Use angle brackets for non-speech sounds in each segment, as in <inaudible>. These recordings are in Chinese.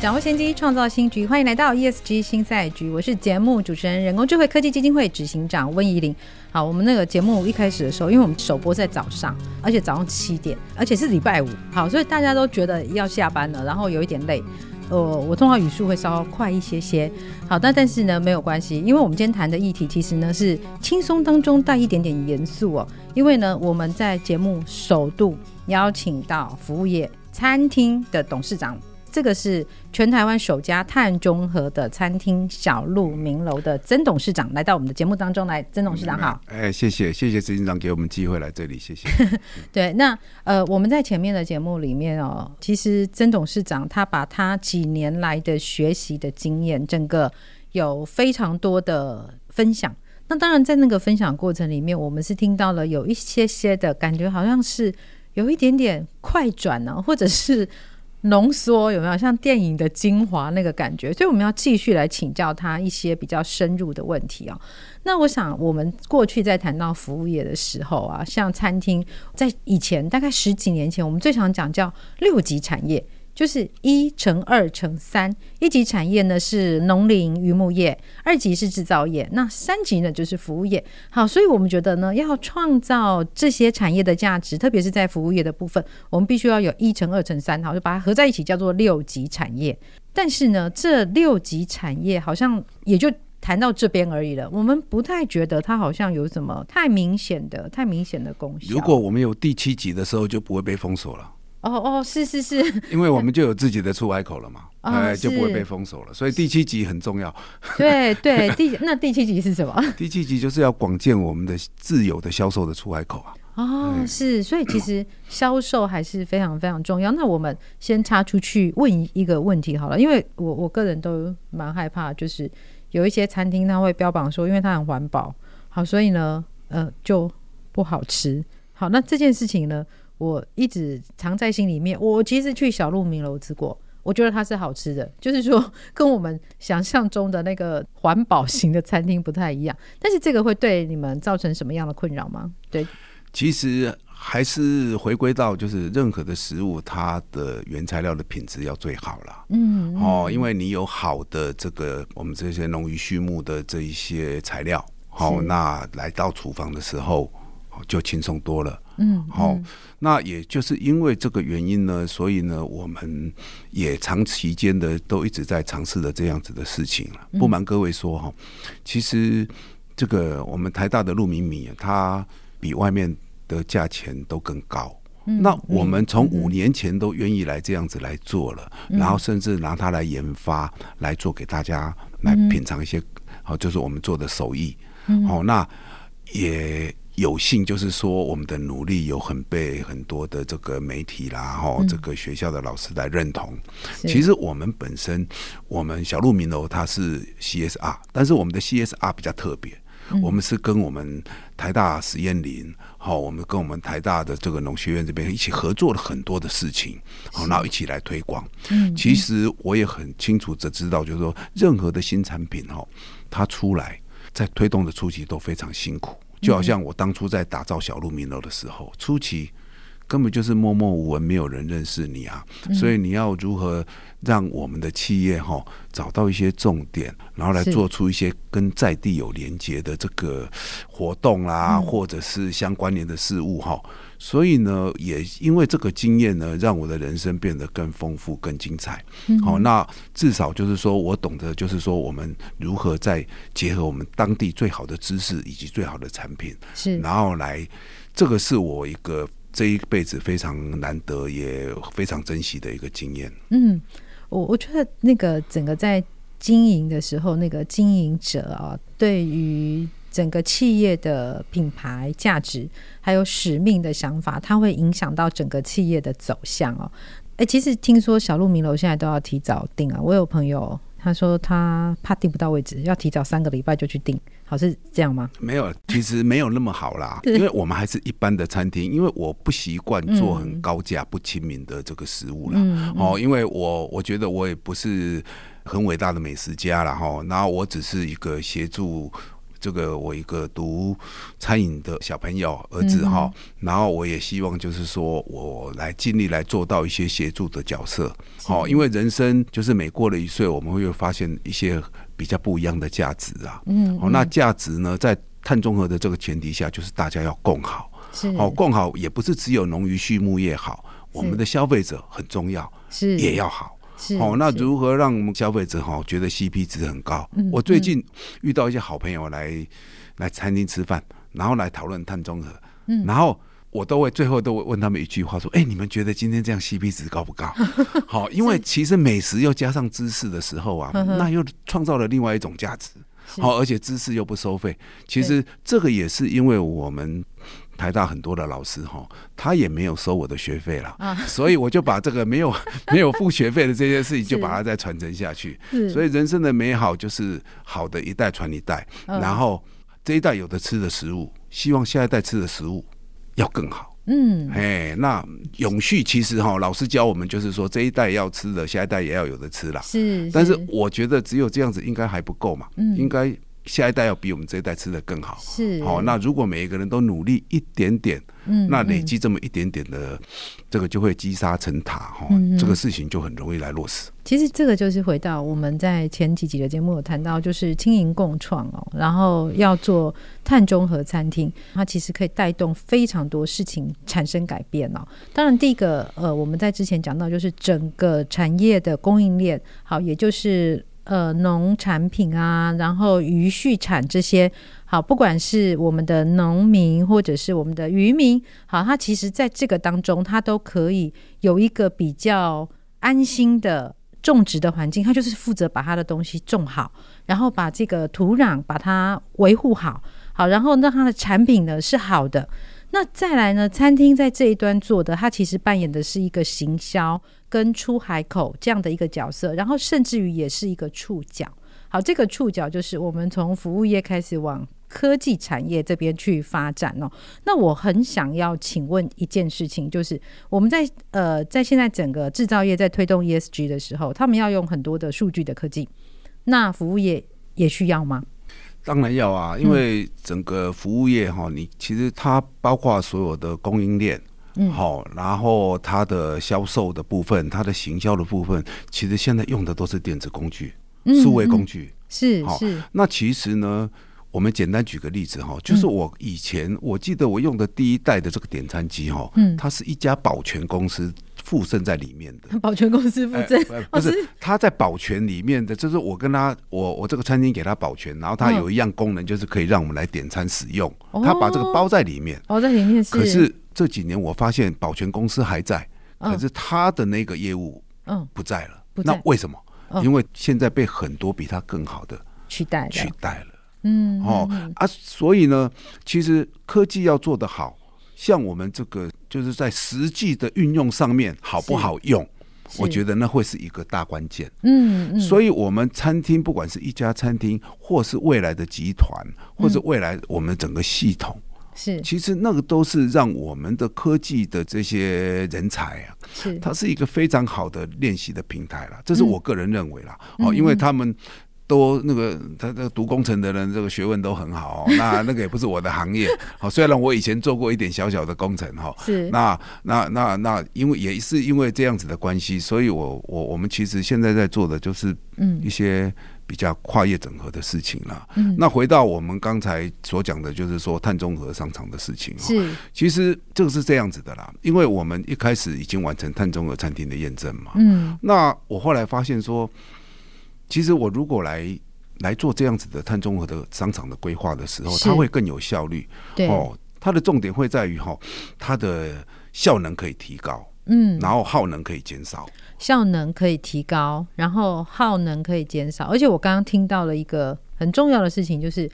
掌握先机，创造新局。欢迎来到 ESG 新赛局，我是节目主持人、人工智慧科技基金会执行长温怡玲。好，我们那个节目一开始的时候，因为我们首播在早上，而且早上七点，而且是礼拜五，好，所以大家都觉得要下班了，然后有一点累。呃，我通常语速会稍微快一些些。好，但但是呢，没有关系，因为我们今天谈的议题其实呢是轻松当中带一点点严肃哦。因为呢，我们在节目首度邀请到服务业餐厅的董事长。这个是全台湾首家碳中和的餐厅小鹿名楼的曾董事长来到我们的节目当中来，曾董事长好。哎，谢谢谢谢执行长给我们机会来这里，谢谢。对，那呃，我们在前面的节目里面哦，其实曾董事长他把他几年来的学习的经验，整个有非常多的分享。那当然，在那个分享过程里面，我们是听到了有一些些的感觉，好像是有一点点快转呢、啊，或者是。浓缩有没有像电影的精华那个感觉？所以我们要继续来请教他一些比较深入的问题哦。那我想，我们过去在谈到服务业的时候啊，像餐厅，在以前大概十几年前，我们最常讲叫六级产业。就是一乘二乘三，一级产业呢是农林渔牧业，二级是制造业，那三级呢就是服务业。好，所以我们觉得呢，要创造这些产业的价值，特别是在服务业的部分，我们必须要有一乘二乘三，好，就把它合在一起叫做六级产业。但是呢，这六级产业好像也就谈到这边而已了，我们不太觉得它好像有什么太明显的、太明显的功效。如果我们有第七级的时候，就不会被封锁了。哦哦，是是是，因为我们就有自己的出海口了嘛，哎、哦，就不会被封锁了。所以第七集很重要。<laughs> 对对，第那第七集是什么？<laughs> 第七集就是要广建我们的自有的销售的出海口啊。哦，是，所以其实销售还是非常非常重要。那我们先插出去问一个问题好了，因为我我个人都蛮害怕，就是有一些餐厅它会标榜说，因为它很环保，好，所以呢，呃，就不好吃。好，那这件事情呢？我一直藏在心里面。我其实去小鹿鸣楼吃过，我觉得它是好吃的，就是说跟我们想象中的那个环保型的餐厅不太一样。但是这个会对你们造成什么样的困扰吗？对，其实还是回归到就是任何的食物，它的原材料的品质要最好了。嗯，嗯，哦，因为你有好的这个我们这些农渔畜牧的这一些材料，好，哦，那来到厨房的时候。就轻松多了，嗯，好、哦，那也就是因为这个原因呢，所以呢，我们也长期间的都一直在尝试的这样子的事情了。不瞒各位说哈，其实这个我们台大的鹿鸣米，它比外面的价钱都更高。那我们从五年前都愿意来这样子来做了，然后甚至拿它来研发，来做给大家来品尝一些，好，就是我们做的手艺。好，那也。有幸就是说，我们的努力有很被很多的这个媒体啦，哈，这个学校的老师来认同。其实我们本身，我们小鹿民楼它是 CSR，但是我们的 CSR 比较特别，我们是跟我们台大实验林，好，我们跟我们台大的这个农学院这边一起合作了很多的事情，好，然后一起来推广。其实我也很清楚的知道，就是说任何的新产品哈，它出来在推动的初期都非常辛苦。就好像我当初在打造小鹿鸣楼的时候，初期根本就是默默无闻，没有人认识你啊。所以你要如何让我们的企业哈找到一些重点，然后来做出一些跟在地有连接的这个活动啦，或者是相关联的事物哈。所以呢，也因为这个经验呢，让我的人生变得更丰富、更精彩。好、嗯哦，那至少就是说我懂得，就是说我们如何在结合我们当地最好的知识以及最好的产品，是，然后来，这个是我一个这一辈子非常难得也非常珍惜的一个经验。嗯，我我觉得那个整个在经营的时候，那个经营者啊，对于整个企业的品牌价值还有使命的想法，它会影响到整个企业的走向哦。哎，其实听说小鹿名楼现在都要提早订啊，我有朋友他说他怕订不到位置，要提早三个礼拜就去订。好，是这样吗？没有，其实没有那么好啦，<laughs> 因为我们还是一般的餐厅，因为我不习惯做很高价、不亲民的这个食物啦。嗯、哦，因为我我觉得我也不是很伟大的美食家了哈，然后我只是一个协助。这个我一个读餐饮的小朋友儿子哈，然后我也希望就是说我来尽力来做到一些协助的角色，好，因为人生就是每过了一岁，我们会发现一些比较不一样的价值啊，嗯，哦，那价值呢，在碳中和的这个前提下，就是大家要共好，是，好共好也不是只有农渔畜牧业好，我们的消费者很重要，是。也要好。哦，那如何让我们消费者哈觉得 CP 值很高？我最近遇到一些好朋友来来餐厅吃饭，然后来讨论碳中和，然后我都会最后都会问他们一句话说：哎，你们觉得今天这样 CP 值高不高？<laughs> 好，因为其实美食又加上知识的时候啊，那又创造了另外一种价值。好，而且知识又不收费，其实这个也是因为我们。台大很多的老师哈，他也没有收我的学费了，啊、所以我就把这个没有 <laughs> 没有付学费的这些事情，就把它再传承下去。所以人生的美好就是好的一代传一代，然后这一代有的吃的食物，希望下一代吃的食物要更好。嗯，哎，那永续其实哈，老师教我们就是说，这一代要吃的，下一代也要有的吃了。是，但是我觉得只有这样子应该还不够嘛，嗯应该。下一代要比我们这一代吃的更好，是好。那如果每一个人都努力一点点，嗯，那累积这么一点点的，这个就会积沙成塔哈，这个事情就很容易来落实。其实这个就是回到我们在前几集的节目有谈到，就是轻盈共创哦，然后要做碳中和餐厅，它其实可以带动非常多事情产生改变哦。当然，第一个呃，我们在之前讲到就是整个产业的供应链，好，也就是。呃，农产品啊，然后渔畜产这些，好，不管是我们的农民或者是我们的渔民，好，他其实在这个当中，他都可以有一个比较安心的种植的环境，他就是负责把他的东西种好，然后把这个土壤把它维护好，好，然后让他的产品呢是好的。那再来呢，餐厅在这一端做的，它其实扮演的是一个行销。跟出海口这样的一个角色，然后甚至于也是一个触角。好，这个触角就是我们从服务业开始往科技产业这边去发展哦。那我很想要请问一件事情，就是我们在呃在现在整个制造业在推动 ESG 的时候，他们要用很多的数据的科技，那服务业也需要吗？当然要啊，因为整个服务业哈，你其实它包括所有的供应链。嗯，好，然后它的销售的部分，它的行销的部分，其实现在用的都是电子工具、数位工具，是是。那其实呢，我们简单举个例子哈，就是我以前我记得我用的第一代的这个点餐机哈，嗯，它是一家保全公司附赠在里面的。<laughs> 保全公司附赠，不是，他在保全里面的，就是我跟他，我我这个餐厅给他保全，然后他有一样功能，就是可以让我们来点餐使用，他把这个包在里面，包在里面，可是。这几年我发现保全公司还在，可是他的那个业务嗯不在了。那为什么？因为现在被很多比他更好的取代取代了。嗯哦啊，所以呢，其实科技要做得好，像我们这个就是在实际的运用上面好不好用，我觉得那会是一个大关键。嗯，所以我们餐厅不管是一家餐厅，或是未来的集团，或是未来我们整个系统。是，其实那个都是让我们的科技的这些人才啊，是，它是一个非常好的练习的平台了。这是我个人认为啦，哦，因为他们都那个他这个读工程的人，这个学问都很好。<laughs> 那那个也不是我的行业，好，虽然我以前做过一点小小的工程哈，是，那那那那，因为也是因为这样子的关系，所以我我我们其实现在在做的就是嗯一些。比较跨业整合的事情了。嗯，那回到我们刚才所讲的，就是说碳中和商场的事情。是，其实这个是这样子的啦，因为我们一开始已经完成碳中和餐厅的验证嘛。嗯，那我后来发现说，其实我如果来来做这样子的碳中和的商场的规划的时候，它会更有效率。对，哦，它的重点会在于哈，它的效能可以提高。嗯，然后耗能可以减少。效能可以提高，然后耗能可以减少，而且我刚刚听到了一个很重要的事情，就是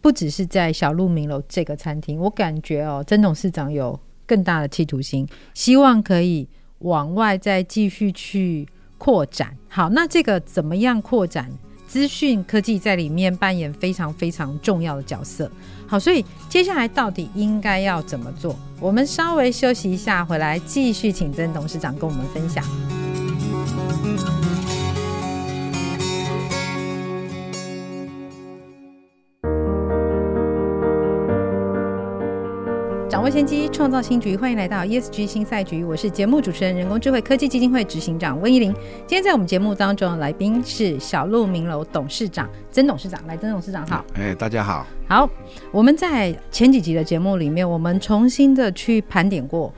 不不只是在小鹿鸣楼这个餐厅，我感觉哦，曾董事长有更大的企图心，希望可以往外再继续去扩展。好，那这个怎么样扩展？资讯科技在里面扮演非常非常重要的角色。好，所以接下来到底应该要怎么做？我们稍微休息一下，回来继续请曾董事长跟我们分享。掌握先机，创造新局。欢迎来到 ESG 新赛局，我是节目主持人、人工智慧科技基金会执行长温怡玲。今天在我们节目当中的来宾是小鹿明楼董事长曾董事长。来，曾董事长好。哎，大家好。好，我们在前几集的节目里面，我们重新的去盘点过。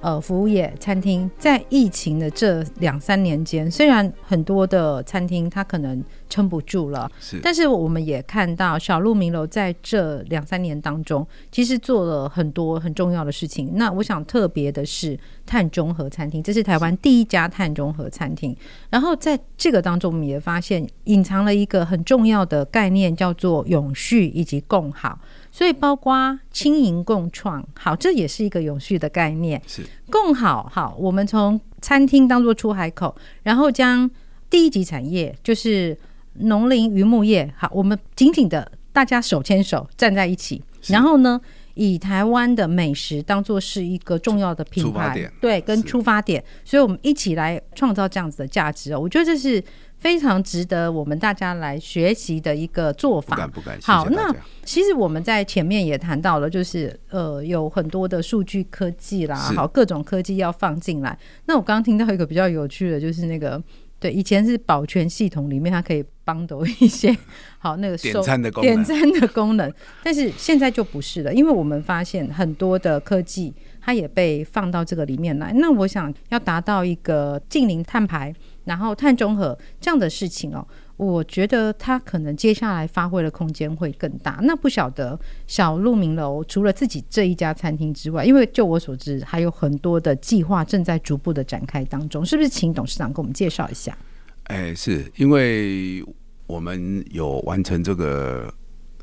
呃，服务业餐厅在疫情的这两三年间，虽然很多的餐厅它可能撑不住了，是，但是我们也看到小鹿明楼在这两三年当中，其实做了很多很重要的事情。那我想特别的是碳中和餐厅，这是台湾第一家碳中和餐厅。然后在这个当中，我们也发现隐藏了一个很重要的概念，叫做永续以及共好。所以，包括轻盈共创，好，这也是一个永续的概念。是共好，好，我们从餐厅当做出海口，然后将第一级产业，就是农林渔牧业，好，我们紧紧的大家手牵手站在一起，然后呢，以台湾的美食当做是一个重要的品牌，对，跟出发点，所以我们一起来创造这样子的价值哦。我觉得这是。非常值得我们大家来学习的一个做法。不敢不敢。好，那其实我们在前面也谈到了，就是呃，有很多的数据科技啦，好，各种科技要放进来。那我刚刚听到一个比较有趣的，就是那个对，以前是保全系统里面它可以帮到 <laughs> 一些好那个收点餐的功能，点餐的功能，但是现在就不是了，因为我们发现很多的科技它也被放到这个里面来。那我想要达到一个近零碳排。然后碳中和这样的事情哦，我觉得他可能接下来发挥的空间会更大。那不晓得小鹿鸣楼除了自己这一家餐厅之外，因为就我所知，还有很多的计划正在逐步的展开当中，是不是？请董事长给我们介绍一下。哎，是因为我们有完成这个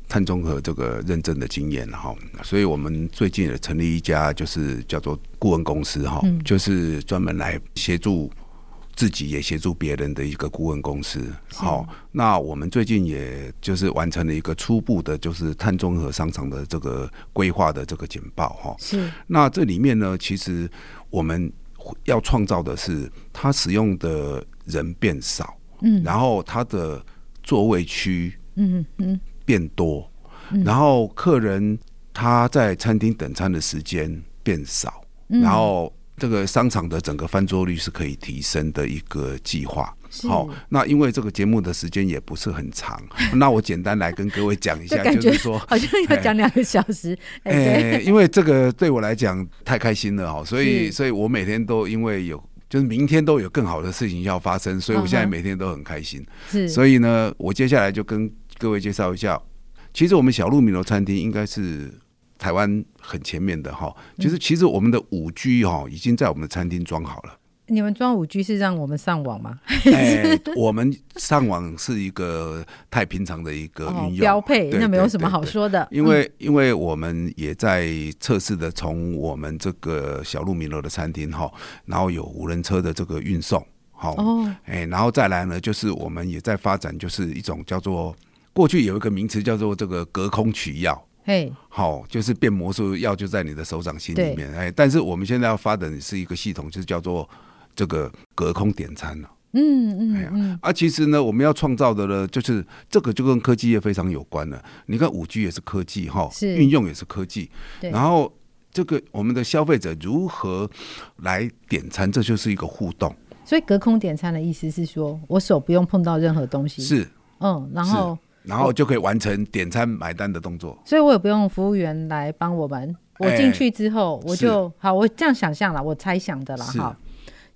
碳中和这个认证的经验哈，所以我们最近也成立一家就是叫做顾问公司哈，嗯、就是专门来协助。自己也协助别人的一个顾问公司，好，那我们最近也就是完成了一个初步的，就是碳中和商场的这个规划的这个简报，哈，是。那这里面呢，其实我们要创造的是，他使用的人变少，嗯，然后他的座位区，嗯嗯，变多，然后客人他在餐厅等餐的时间变少，然后。这个商场的整个翻桌率是可以提升的一个计划。好，那因为这个节目的时间也不是很长，<laughs> 那我简单来跟各位讲一下，就是说好像要讲两个小时。哎，欸、因为这个对我来讲太开心了哈，所以，所以我每天都因为有，就是明天都有更好的事情要发生，所以我现在每天都很开心。是，所以呢，我接下来就跟各位介绍一下，其实我们小鹿米楼餐厅应该是。台湾很前面的哈，就是其实我们的五 G 哈已经在我们的餐厅装好了。你们装五 G 是让我们上网吗？哎，我们上网是一个太平常的一个运用标配，那没有什么好说的。因为因为我们也在测试的，从我们这个小鹿鸣楼的餐厅哈，然后有无人车的这个运送，好哦，哎，然后再来呢，就是我们也在发展，就是一种叫做过去有一个名词叫做这个隔空取药。嘿，好就是变魔术药就在你的手掌心里面，哎，但是我们现在要发展的是一个系统，就是叫做这个隔空点餐了。嗯嗯，哎呀，啊，其实呢，我们要创造的呢，就是这个就跟科技业非常有关了。你看五 G 也是科技哈，是运用也是科技。对然后这个我们的消费者如何来点餐，这就是一个互动。所以隔空点餐的意思是说，我手不用碰到任何东西。是，嗯，然后。然后就可以完成点餐买单的动作，所以我也不用服务员来帮我们。我进去之后，我就好，我这样想象了，我猜想的啦哈，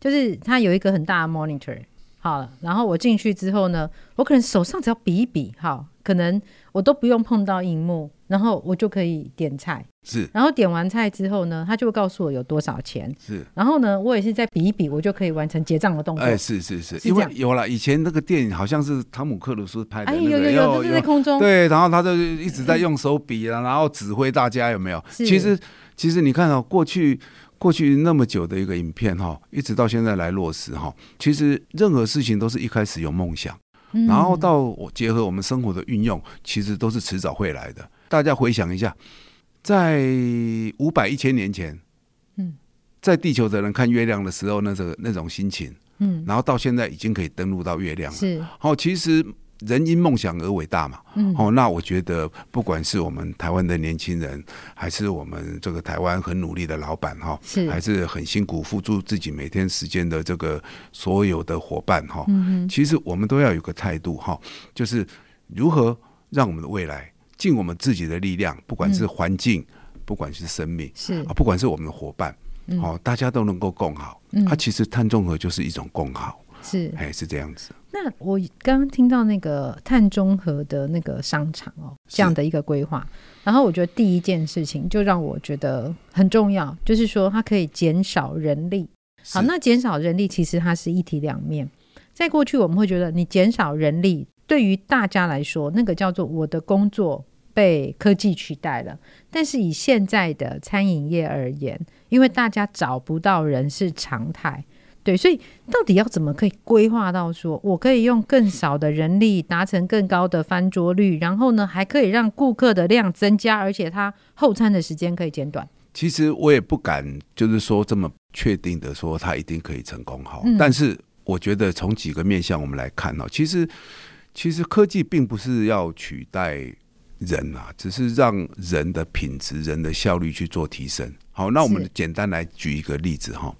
就是它有一个很大的 monitor，好，然后我进去之后呢，我可能手上只要比一比，好，可能我都不用碰到荧幕，然后我就可以点菜。是，然后点完菜之后呢，他就会告诉我有多少钱。是，然后呢，我也是在比一比，我就可以完成结账的动作。哎，是是是，因为有了以前那个电影好像是汤姆克鲁斯拍的，哎，有有有，就是在空中。对，然后他就一直在用手比啊，然后指挥大家有没有？其实其实你看哦，过去过去那么久的一个影片哈，一直到现在来落实哈，其实任何事情都是一开始有梦想，然后到我结合我们生活的运用，其实都是迟早会来的。大家回想一下。在五百一千年前，嗯，在地球的人看月亮的时候，那个那种心情，嗯，然后到现在已经可以登陆到月亮了。是，好，其实人因梦想而伟大嘛。嗯，好，那我觉得不管是我们台湾的年轻人，还是我们这个台湾很努力的老板哈，是，还是很辛苦付出自己每天时间的这个所有的伙伴哈，嗯，其实我们都要有个态度哈，就是如何让我们的未来。尽我们自己的力量，不管是环境，嗯、不管是生命，是啊，不管是我们的伙伴，嗯、哦，大家都能够共好。嗯，啊，其实碳中和就是一种共好，是，哎，是这样子。那我刚刚听到那个碳中和的那个商场哦，这样的一个规划，然后我觉得第一件事情就让我觉得很重要，就是说它可以减少人力。好，那减少人力其实它是一体两面。在过去我们会觉得你减少人力。对于大家来说，那个叫做我的工作被科技取代了。但是以现在的餐饮业而言，因为大家找不到人是常态，对，所以到底要怎么可以规划到说，我可以用更少的人力达成更高的翻桌率，然后呢，还可以让顾客的量增加，而且他后餐的时间可以减短。其实我也不敢，就是说这么确定的说他一定可以成功哈。嗯、但是我觉得从几个面向我们来看呢，其实。其实科技并不是要取代人啊，只是让人的品质、人的效率去做提升。好，那我们简单来举一个例子哈。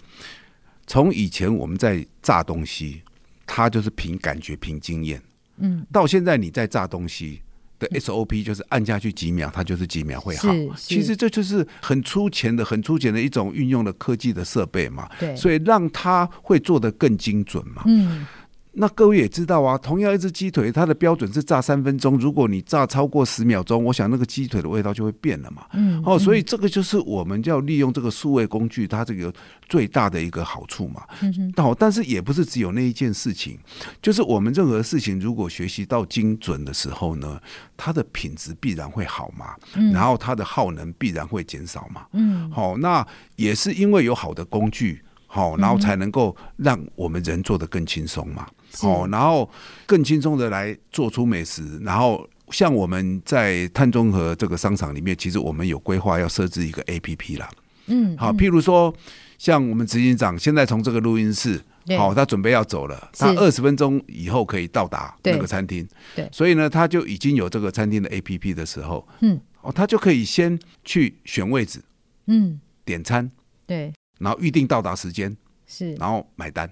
从以前我们在炸东西，它就是凭感觉、凭经验。嗯，到现在你在炸东西的 SOP 就是按下去几秒，它就是几秒会好。其实这就是很粗浅的、很粗浅的一种运用的科技的设备嘛。对，所以让它会做得更精准嘛。嗯。那各位也知道啊，同样一只鸡腿，它的标准是炸三分钟。如果你炸超过十秒钟，我想那个鸡腿的味道就会变了嘛。嗯，哦，所以这个就是我们要利用这个数位工具，它这个最大的一个好处嘛。嗯哼。好，但是也不是只有那一件事情，就是我们任何事情如果学习到精准的时候呢，它的品质必然会好嘛。嗯。然后它的耗能必然会减少嘛。嗯。好，那也是因为有好的工具。好，然后才能够让我们人做得更轻松嘛。好，然后更轻松的来做出美食。然后像我们在碳中和这个商场里面，其实我们有规划要设置一个 APP 啦。嗯，好，譬如说像我们执行长现在从这个录音室，好，他准备要走了，他二十分钟以后可以到达那个餐厅。对，所以呢，他就已经有这个餐厅的 APP 的时候，嗯，哦，他就可以先去选位置，嗯，点餐，对。然后预定到达时间是，然后买单，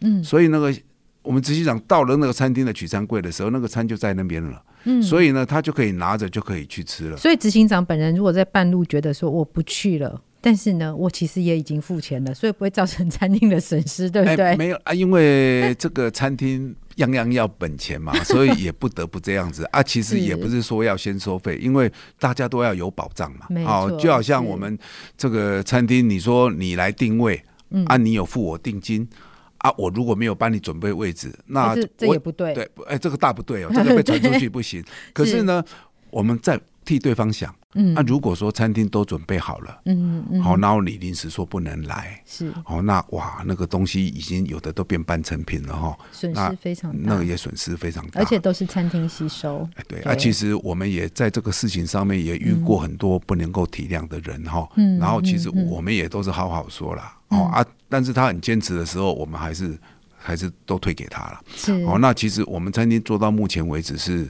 嗯，所以那个我们执行长到了那个餐厅的取餐柜的时候，那个餐就在那边了，嗯，所以呢，他就可以拿着就可以去吃了。所以执行长本人如果在半路觉得说我不去了，但是呢，我其实也已经付钱了，所以不会造成餐厅的损失，对不对？哎，没有啊，因为这个餐厅。样样要本钱嘛，所以也不得不这样子啊。其实也不是说要先收费，因为大家都要有保障嘛。好，就好像我们这个餐厅，你说你来定位，啊，你有付我定金，啊，我如果没有帮你准备位置，那这也不对。对，哎，这个大不对哦，这个被传出去 <laughs> 不行。可是呢，我们在。替对方想，嗯，那、啊、如果说餐厅都准备好了，嗯嗯，好，然后你临时说不能来，是，好，那哇，那个东西已经有的都变半成品了哈，损失非常大，那个也损失非常大，而且都是餐厅吸收，哎，对，对。啊，其实我们也在这个事情上面也遇过很多不能够体谅的人哈，嗯，然后其实我们也都是好好说了，哦、嗯、啊，但是他很坚持的时候，我们还是还是都退给他了，是，哦，那其实我们餐厅做到目前为止，是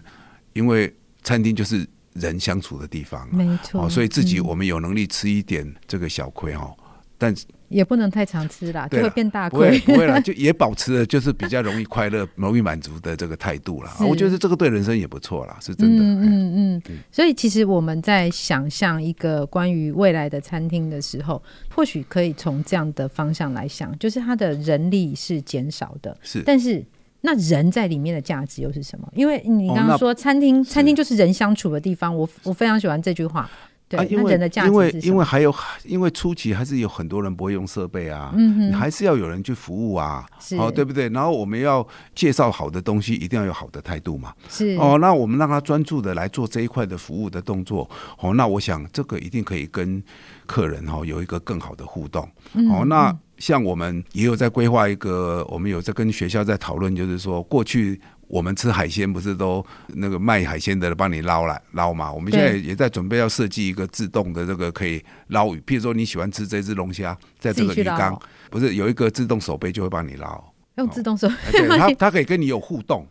因为餐厅就是。人相处的地方，没错，所以自己我们有能力吃一点这个小亏哈，但也不能太常吃啦，就会变大亏。不会不会啦，<laughs> 就也保持了就是比较容易快乐、容易满足的这个态度啦。我觉得这个对人生也不错啦，是真的。嗯。嗯，所以其实我们在想象一个关于未来的餐厅的时候，或许可以从这样的方向来想，就是它的人力是减少的，是，但是那人在里面的价值又是什么？因为你刚刚说餐厅，餐厅就是人相处的地方。我我非常喜欢这句话。对，啊，因为人的价值因为因为还有因为初期还是有很多人不会用设备啊，嗯哼，你还是要有人去服务啊，好，对不对？然后我们要介绍好的东西，一定要有好的态度嘛，是哦。那我们让他专注的来做这一块的服务的动作，哦，那我想这个一定可以跟客人哦有一个更好的互动，哦，那。像我们也有在规划一个，我们有在跟学校在讨论，就是说过去我们吃海鲜不是都那个卖海鲜的帮你捞来捞嘛？我们现在也在准备要设计一个自动的这个可以捞鱼，譬如说你喜欢吃这只龙虾，在这个鱼缸不是有一个自动手背就会帮你捞，用自动手背，对，它它可以跟你有互动，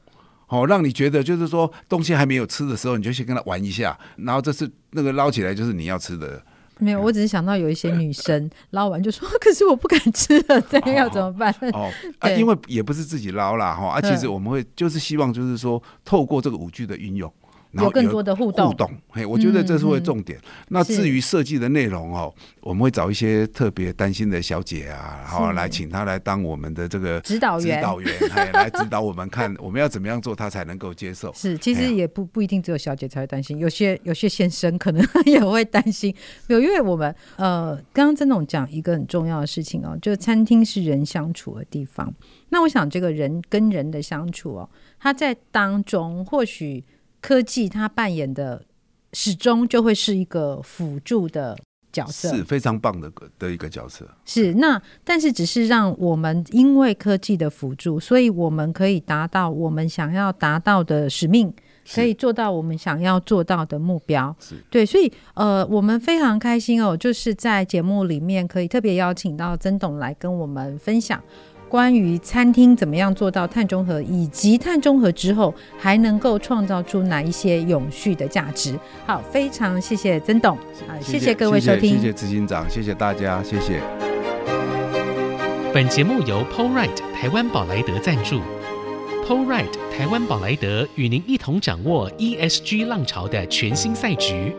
好让你觉得就是说东西还没有吃的时候，你就先跟他玩一下，然后这是那个捞起来就是你要吃的。没有，我只是想到有一些女生 <laughs> 捞完就说：“可是我不敢吃了，这样要怎么办？”哦，哦啊，<laughs> 因为也不是自己捞啦哈，啊，其实我们会就是希望就是说透过这个舞剧的运用。有，有更多的互动，互动，嘿，我觉得这是会重点。嗯嗯、那至于设计的内容哦，我们会找一些特别担心的小姐啊，然后来请她来当我们的这个指导员，指导员，来指导我们看我们要怎么样做，她才能够接受。是，其实也不不一定只有小姐才会担心，有些有些先生可能 <laughs> 也会担心。没有，因为我们呃，刚刚曾总讲一个很重要的事情哦，就是餐厅是人相处的地方。那我想，这个人跟人的相处哦，他在当中或许。科技它扮演的始终就会是一个辅助的角色，是非常棒的的一个角色。是那，但是只是让我们因为科技的辅助，所以我们可以达到我们想要达到的使命，可以做到我们想要做到的目标。是对，所以呃，我们非常开心哦，就是在节目里面可以特别邀请到曾董来跟我们分享。关于餐厅怎么样做到碳中和，以及碳中和之后还能够创造出哪一些永续的价值？好，非常谢谢曾董，啊，谢谢各位收听，谢谢执行长，谢谢大家，谢谢。本节目由 Polright 台湾宝莱德赞助，Polright 台湾宝莱德与您一同掌握 ESG 浪潮的全新赛局。